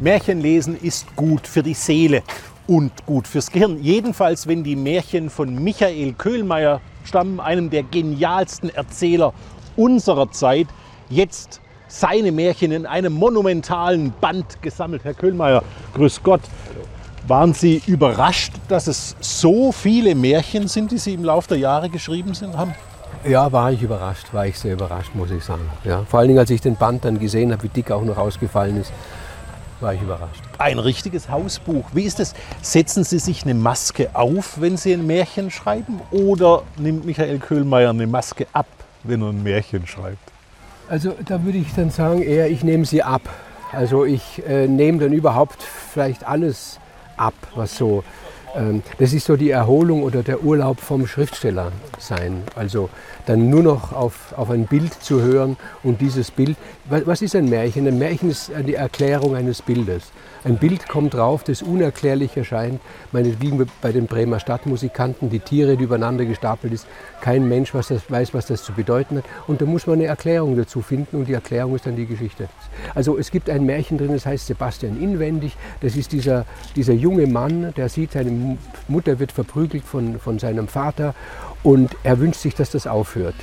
Märchenlesen ist gut für die Seele und gut fürs Gehirn. Jedenfalls, wenn die Märchen von Michael Köhlmeier stammen, einem der genialsten Erzähler unserer Zeit, jetzt seine Märchen in einem monumentalen Band gesammelt. Herr Köhlmeier, grüß Gott. Waren Sie überrascht, dass es so viele Märchen sind, die Sie im Laufe der Jahre geschrieben sind, haben? Ja, war ich überrascht, war ich sehr überrascht, muss ich sagen. Ja, vor allen Dingen, als ich den Band dann gesehen habe, wie dick auch noch ausgefallen ist, war ich überrascht. Ein richtiges Hausbuch. Wie ist es? Setzen Sie sich eine Maske auf, wenn Sie ein Märchen schreiben? Oder nimmt Michael Köhlmeier eine Maske ab, wenn er ein Märchen schreibt? Also da würde ich dann sagen, eher ich nehme sie ab. Also ich äh, nehme dann überhaupt vielleicht alles ab, was so das ist so die Erholung oder der Urlaub vom Schriftsteller sein. Also dann nur noch auf, auf ein Bild zu hören und dieses Bild. Was ist ein Märchen? Ein Märchen ist die Erklärung eines Bildes. Ein Bild kommt drauf, das unerklärlich erscheint. Meinetwegen bei den Bremer Stadtmusikanten, die Tiere, die übereinander gestapelt ist. Kein Mensch was das, weiß, was das zu bedeuten hat. Und da muss man eine Erklärung dazu finden und die Erklärung ist dann die Geschichte. Also es gibt ein Märchen drin, das heißt Sebastian Inwendig. Das ist dieser, dieser junge Mann, der sieht, seine Mutter wird verprügelt von, von seinem Vater und er wünscht sich, dass das aufhört.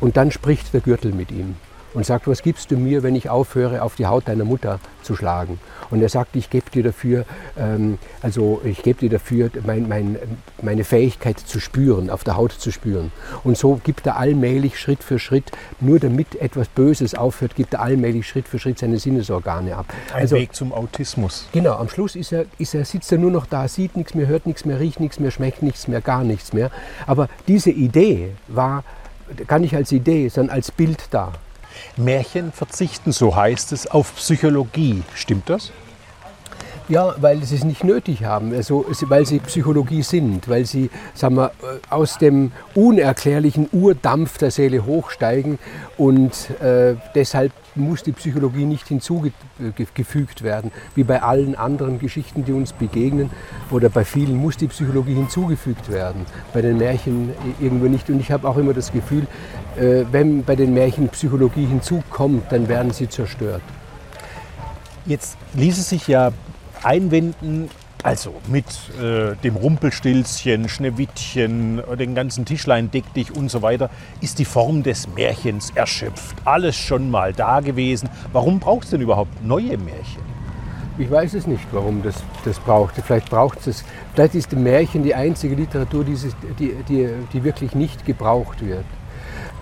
Und dann spricht der Gürtel mit ihm und sagt, was gibst du mir, wenn ich aufhöre, auf die Haut deiner Mutter zu schlagen? Und er sagt, ich gebe dir dafür, ähm, also ich gebe dir dafür mein, mein, meine Fähigkeit zu spüren, auf der Haut zu spüren. Und so gibt er allmählich Schritt für Schritt, nur damit etwas Böses aufhört, gibt er allmählich Schritt für Schritt seine Sinnesorgane ab. Ein also, Weg zum Autismus. Genau, am Schluss ist er, ist er, sitzt er nur noch da, sieht nichts mehr, hört nichts mehr, riecht nichts mehr, schmeckt nichts mehr, gar nichts mehr. Aber diese Idee war gar nicht als Idee, sondern als Bild da. Märchen verzichten, so heißt es, auf Psychologie. Stimmt das? Ja, weil sie es nicht nötig haben, also, weil sie Psychologie sind, weil sie sagen wir, aus dem unerklärlichen Urdampf der Seele hochsteigen und äh, deshalb muss die Psychologie nicht hinzugefügt werden, wie bei allen anderen Geschichten, die uns begegnen oder bei vielen muss die Psychologie hinzugefügt werden, bei den Märchen irgendwo nicht. Und ich habe auch immer das Gefühl, äh, wenn bei den Märchen Psychologie hinzukommt, dann werden sie zerstört. Jetzt ließe sich ja einwenden, also mit äh, dem Rumpelstilzchen, Schneewittchen, den ganzen Tischlein deck dich und so weiter, ist die Form des Märchens erschöpft. Alles schon mal da gewesen. Warum braucht es denn überhaupt neue Märchen? Ich weiß es nicht, warum das, das braucht. Vielleicht braucht es. Vielleicht ist Märchen die einzige Literatur, die, die, die, die wirklich nicht gebraucht wird.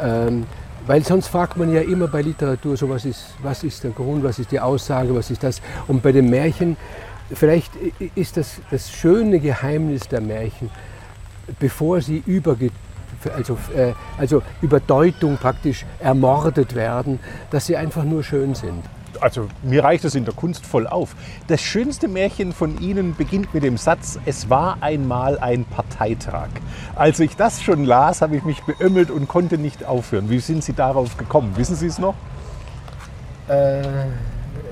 Ähm, weil sonst fragt man ja immer bei Literatur, so was ist, was ist der Grund, was ist die Aussage, was ist das. Und bei den Märchen Vielleicht ist das das schöne Geheimnis der Märchen, bevor sie überge also, äh, also Überdeutung praktisch ermordet werden, dass sie einfach nur schön sind. Also mir reicht es in der Kunst voll auf. Das schönste Märchen von Ihnen beginnt mit dem Satz, es war einmal ein Parteitag. Als ich das schon las, habe ich mich beömmelt und konnte nicht aufhören. Wie sind Sie darauf gekommen? Wissen Sie es noch? Äh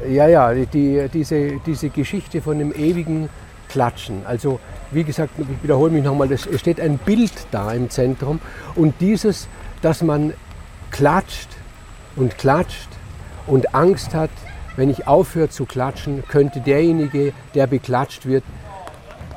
ja, ja, die, diese, diese Geschichte von dem ewigen Klatschen. Also wie gesagt, ich wiederhole mich nochmal, es steht ein Bild da im Zentrum und dieses, dass man klatscht und klatscht und Angst hat, wenn ich aufhöre zu klatschen, könnte derjenige, der beklatscht wird,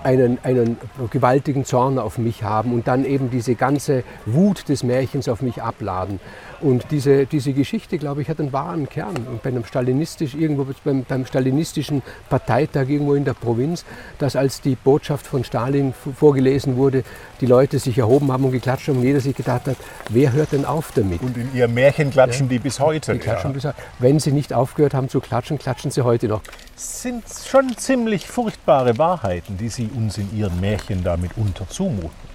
einen, einen gewaltigen Zorn auf mich haben und dann eben diese ganze Wut des Märchens auf mich abladen. Und diese, diese Geschichte, glaube ich, hat einen wahren Kern. Und bei einem stalinistisch, irgendwo beim, beim stalinistischen Parteitag irgendwo in der Provinz, dass als die Botschaft von Stalin vorgelesen wurde, die Leute sich erhoben haben und geklatscht haben und jeder sich gedacht hat, wer hört denn auf damit? Und in ihr Märchen klatschen ja, die bis heute. Die klatschen ja. bis heute. Wenn sie nicht aufgehört haben zu klatschen, klatschen sie heute noch. Sind schon ziemlich furchtbare Wahrheiten, die sie uns in ihren Märchen damit mitunter zumuten.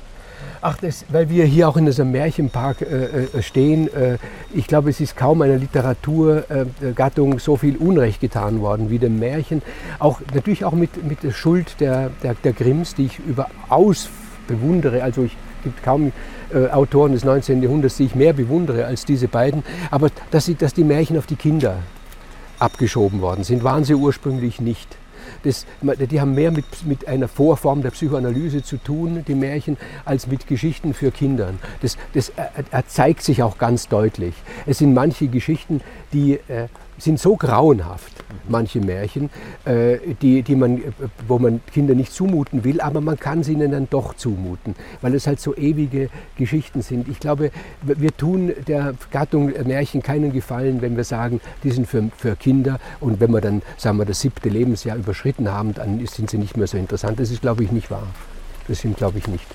Ach, das, weil wir hier auch in diesem Märchenpark äh, äh, stehen. Äh, ich glaube, es ist kaum einer Literaturgattung äh, so viel Unrecht getan worden wie dem Märchen. Auch, natürlich auch mit, mit der Schuld der, der, der Grimms, die ich überaus bewundere. Also es gibt kaum äh, Autoren des 19. Jahrhunderts, die ich mehr bewundere als diese beiden. Aber dass, sie, dass die Märchen auf die Kinder abgeschoben worden sind, waren sie ursprünglich nicht. Das, die haben mehr mit, mit einer Vorform der Psychoanalyse zu tun, die Märchen, als mit Geschichten für Kinder. Das, das er, er zeigt sich auch ganz deutlich. Es sind manche Geschichten, die, äh, sind so grauenhaft, manche Märchen, äh, die, die man, wo man Kinder nicht zumuten will, aber man kann sie ihnen dann doch zumuten, weil es halt so ewige Geschichten sind. Ich glaube, wir tun der Gattung Märchen keinen Gefallen, wenn wir sagen, die sind für, für Kinder und wenn wir dann, sagen wir, das siebte Lebensjahr überschritten haben, dann sind sie nicht mehr so interessant. Das ist, glaube ich, nicht wahr. Das sind, glaube ich, nicht.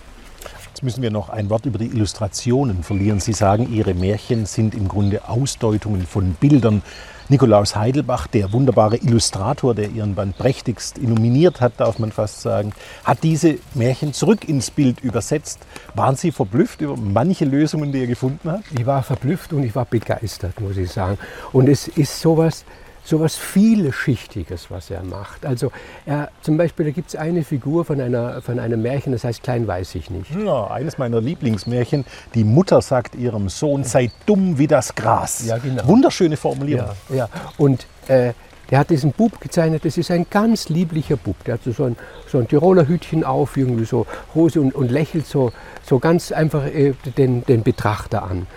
Müssen wir noch ein Wort über die Illustrationen verlieren. Sie sagen, Ihre Märchen sind im Grunde Ausdeutungen von Bildern. Nikolaus Heidelbach, der wunderbare Illustrator, der Ihren Band prächtigst illuminiert hat, darf man fast sagen, hat diese Märchen zurück ins Bild übersetzt. Waren Sie verblüfft über manche Lösungen, die er gefunden hat? Ich war verblüfft und ich war begeistert, muss ich sagen. Und es ist sowas, so was Vielschichtiges, was er macht. Also er, zum Beispiel, da gibt es eine Figur von, einer, von einem Märchen, das heißt Klein weiß ich nicht. Ja, eines meiner Lieblingsmärchen. Die Mutter sagt ihrem Sohn, sei dumm wie das Gras. Ja, genau. Wunderschöne Formulierung. Ja, ja. Und äh, der hat diesen Bub gezeichnet, das ist ein ganz lieblicher Bub. Der hat so ein, so ein Tiroler Hütchen auf, irgendwie so Hose und, und lächelt so, so ganz einfach äh, den, den Betrachter an.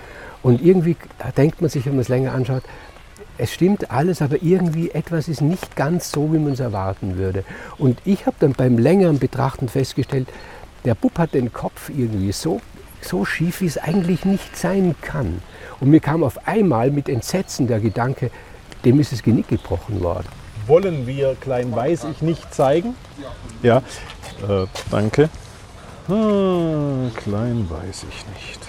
Und irgendwie denkt man sich, wenn man es länger anschaut, es stimmt alles, aber irgendwie etwas ist nicht ganz so, wie man es erwarten würde. Und ich habe dann beim längeren Betrachten festgestellt, der Bub hat den Kopf irgendwie so, so schief, wie es eigentlich nicht sein kann. Und mir kam auf einmal mit Entsetzen der Gedanke, dem ist das Genick gebrochen worden. Wollen wir Klein Weiß ich nicht zeigen? Ja, äh, danke. Ah, klein weiß ich nicht.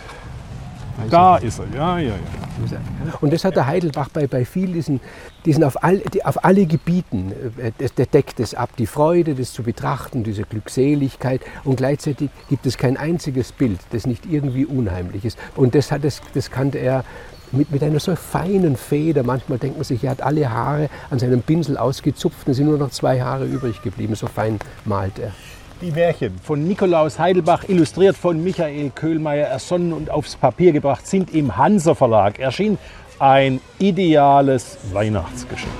Da ist er, ja, ja, ja. Und das hat der Heidelbach bei, bei vielen diesen, diesen auf, all, die, auf alle Gebieten, äh, das, der deckt es ab, die Freude, das zu betrachten, diese Glückseligkeit und gleichzeitig gibt es kein einziges Bild, das nicht irgendwie unheimlich ist. Und das, hat, das, das kannte er mit, mit einer so feinen Feder. Manchmal denkt man sich, er hat alle Haare an seinem Pinsel ausgezupft und es sind nur noch zwei Haare übrig geblieben. So fein malt er. Die Märchen von Nikolaus Heidelbach, illustriert von Michael Köhlmeier, ersonnen und aufs Papier gebracht, sind im Hansa Verlag erschienen. Ein ideales Weihnachtsgeschenk.